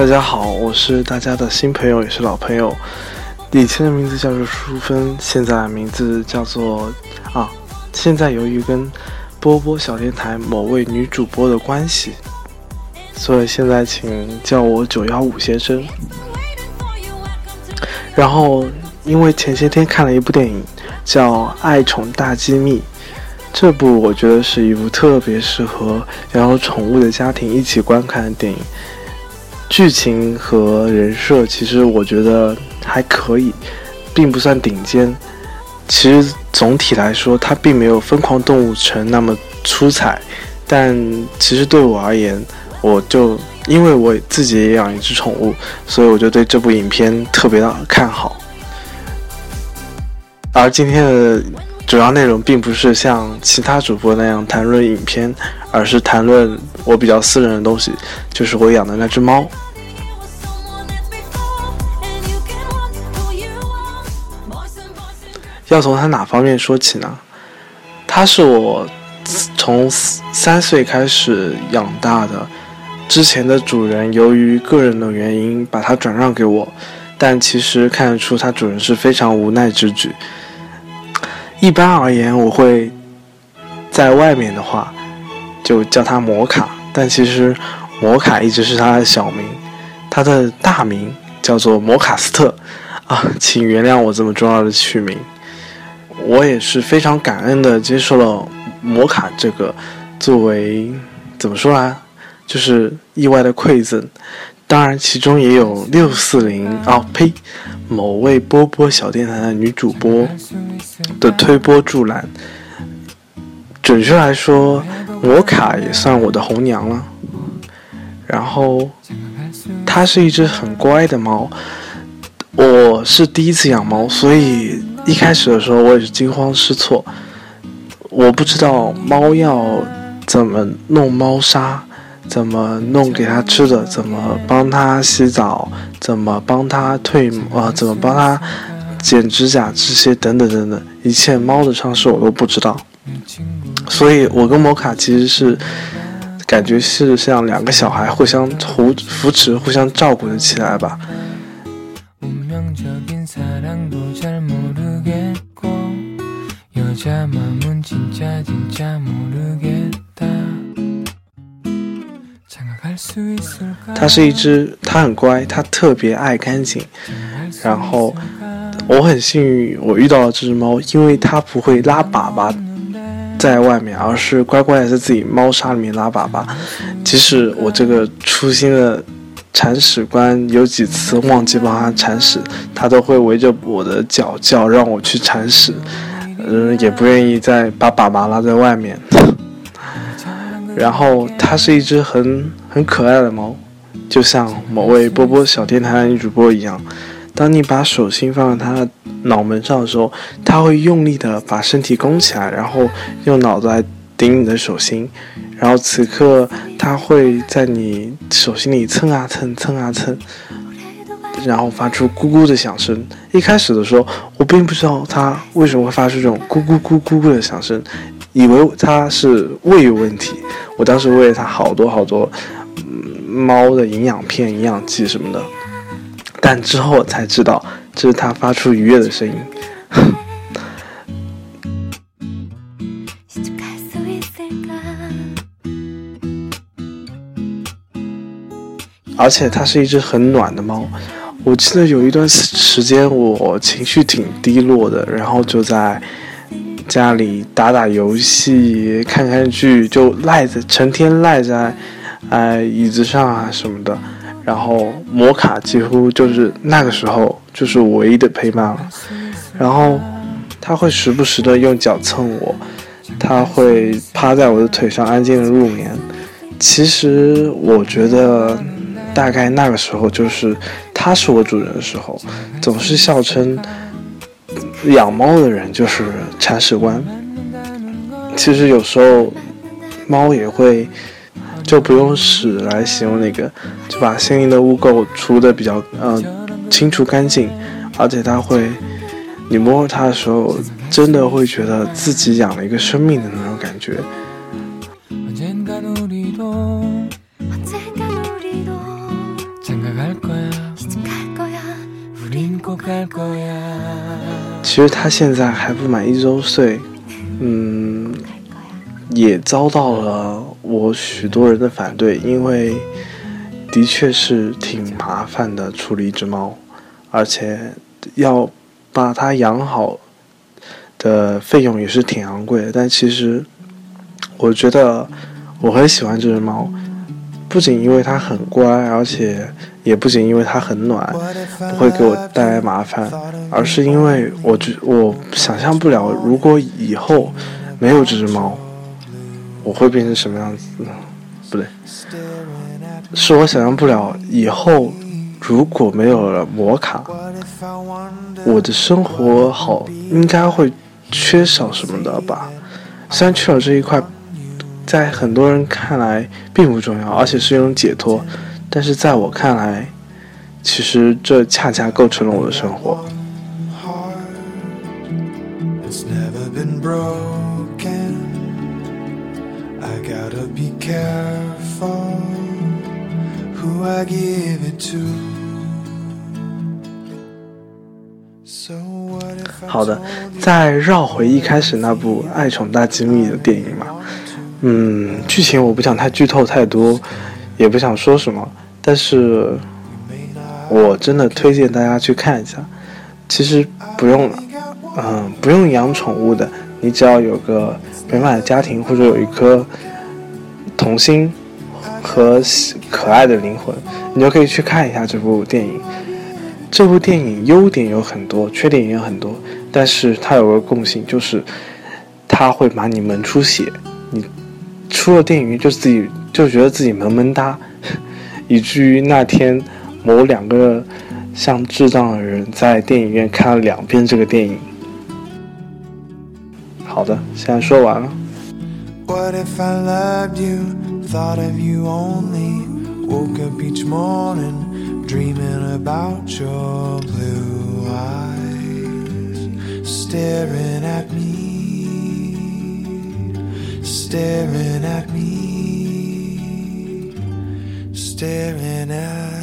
大家好，我是大家的新朋友，也是老朋友。以前的名字叫做淑芬，现在名字叫做啊。现在由于跟波波小电台某位女主播的关系，所以现在请叫我九幺五先生。然后，因为前些天看了一部电影，叫《爱宠大机密》。这部我觉得是一部特别适合养有宠物的家庭一起观看的电影，剧情和人设其实我觉得还可以，并不算顶尖。其实总体来说，它并没有《疯狂动物城》那么出彩，但其实对我而言，我就因为我自己也养一只宠物，所以我就对这部影片特别的看好。而今天的。主要内容并不是像其他主播那样谈论影片，而是谈论我比较私人的东西，就是我养的那只猫。要从它哪方面说起呢？它是我从三岁开始养大的，之前的主人由于个人的原因把它转让给我，但其实看得出它主人是非常无奈之举。一般而言，我会在外面的话就叫它摩卡，但其实摩卡一直是他的小名，他的大名叫做摩卡斯特啊，请原谅我这么重要的取名。我也是非常感恩的接受了摩卡这个作为怎么说啊，就是意外的馈赠。当然，其中也有六四零哦呸，某位波波小电台的女主播的推波助澜。准确来说，摩卡也算我的红娘了。然后，它是一只很乖的猫。我是第一次养猫，所以一开始的时候我也是惊慌失措。我不知道猫要怎么弄猫砂。怎么弄给它吃的？怎么帮它洗澡？怎么帮它褪啊？怎么帮它剪指甲？这些等等等等，一切猫的常识我都不知道。所以，我跟摩卡其实是感觉是像两个小孩互相扶扶持、互相照顾的起来吧。它是一只，它很乖，它特别爱干净。然后我很幸运，我遇到了这只猫，因为它不会拉粑粑在外面，而是乖乖的在自己猫砂里面拉粑粑。即使我这个粗心的铲屎官有几次忘记帮它铲屎，它都会围着我的脚叫让我去铲屎，嗯，也不愿意再把粑粑拉在外面。然后它是一只很很可爱的猫，就像某位波波小电台的女主播一样。当你把手心放在它的脑门上的时候，它会用力的把身体弓起来，然后用脑子来顶你的手心。然后此刻它会在你手心里蹭啊蹭，蹭啊蹭，然后发出咕咕的响声。一开始的时候，我并不知道它为什么会发出这种咕咕咕咕咕的响声。以为它是胃有问题，我当时喂了它好多好多，嗯，猫的营养片、营养剂什么的，但之后才知道这是它发出愉悦的声音。而且它是一只很暖的猫，我记得有一段时间我情绪挺低落的，然后就在。家里打打游戏、看看剧，就赖在成天赖在，呃椅子上啊什么的。然后摩卡几乎就是那个时候就是唯一的陪伴了。然后他会时不时的用脚蹭我，他会趴在我的腿上安静的入眠。其实我觉得大概那个时候就是他是我主人的时候，总是笑称。养猫的人就是铲屎官。其实有时候猫也会，就不用屎来形容那个，就把心灵的污垢除的比较呃清除干净，而且它会，你摸它的时候，真的会觉得自己养了一个生命的那种感觉。其实他现在还不满一周岁，嗯，也遭到了。我许多人的反对，因为的确是挺麻烦的处理一只猫，而且要把它养好的费用也是挺昂贵的。但其实我觉得我很喜欢这只猫。不仅因为它很乖，而且也不仅因为它很暖，不会给我带来麻烦，而是因为我觉我想象不了，如果以后没有这只猫，我会变成什么样子？不对，是我想象不了以后如果没有了摩卡，我的生活好应该会缺少什么的吧？虽然缺少这一块。在很多人看来并不重要，而且是一种解脱，但是在我看来，其实这恰恰构成了我的生活。好的，再绕回一开始那部《爱宠大机密》的电影嘛。嗯，剧情我不想太剧透太多，也不想说什么，但是我真的推荐大家去看一下。其实不用，嗯，不用养宠物的，你只要有个美满的家庭或者有一颗童心和可爱的灵魂，你就可以去看一下这部电影。这部电影优点有很多，缺点也有很多，但是它有个共性，就是它会把你萌出血，你。出了电影院就自己就觉得自己萌萌哒，以至于那天某两个像智障的人在电影院看了两遍这个电影。好的，现在说完了。staring at me, staring at